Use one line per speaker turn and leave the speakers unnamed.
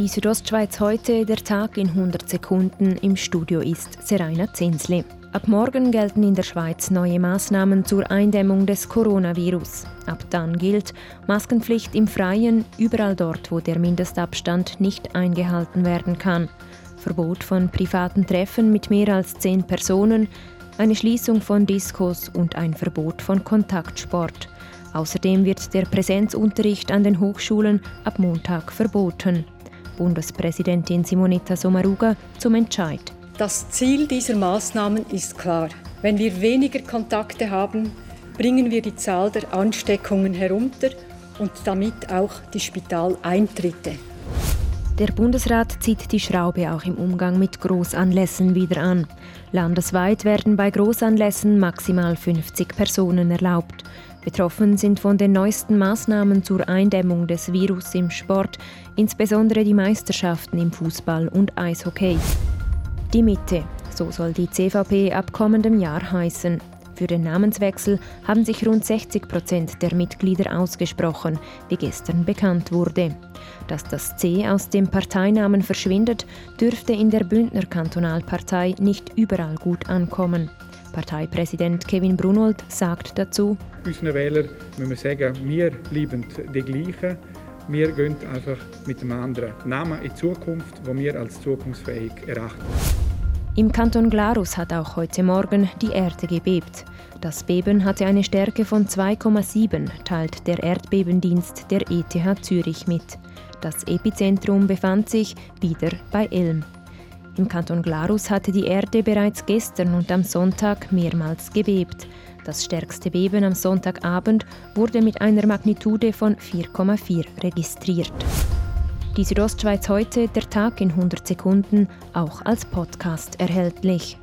Die Südostschweiz heute, der Tag in 100 Sekunden. Im Studio ist Seraina Zinsli. Ab morgen gelten in der Schweiz neue Maßnahmen zur Eindämmung des Coronavirus. Ab dann gilt Maskenpflicht im Freien, überall dort, wo der Mindestabstand nicht eingehalten werden kann. Verbot von privaten Treffen mit mehr als zehn Personen, eine Schließung von Diskos und ein Verbot von Kontaktsport. Außerdem wird der Präsenzunterricht an den Hochschulen ab Montag verboten. Bundespräsidentin Simonetta Sommaruga zum Entscheid.
Das Ziel dieser Maßnahmen ist klar. Wenn wir weniger Kontakte haben, bringen wir die Zahl der Ansteckungen herunter und damit auch die Spitaleintritte.
Der Bundesrat zieht die Schraube auch im Umgang mit Großanlässen wieder an. Landesweit werden bei Großanlässen maximal 50 Personen erlaubt. Betroffen sind von den neuesten Maßnahmen zur Eindämmung des Virus im Sport, insbesondere die Meisterschaften im Fußball und Eishockey. Die Mitte, so soll die CVP ab kommendem Jahr heißen. Für den Namenswechsel haben sich rund 60 Prozent der Mitglieder ausgesprochen, wie gestern bekannt wurde. Dass das C aus dem Parteinamen verschwindet, dürfte in der Bündner Kantonalpartei nicht überall gut ankommen. Parteipräsident Kevin Brunold sagt dazu,
Unseren Wählern müssen wir sagen, wir bleiben die gleichen. Wir gehen einfach mit einem anderen Namen in die Zukunft, wo wir als zukunftsfähig erachten.
Im Kanton Glarus hat auch heute Morgen die Erde gebebt. Das Beben hatte eine Stärke von 2,7, teilt der Erdbebendienst der ETH Zürich mit. Das Epizentrum befand sich wieder bei Elm. Im Kanton Glarus hatte die Erde bereits gestern und am Sonntag mehrmals gebebt. Das stärkste Beben am Sonntagabend wurde mit einer Magnitude von 4,4 registriert. Die Südostschweiz heute, der Tag in 100 Sekunden, auch als Podcast erhältlich.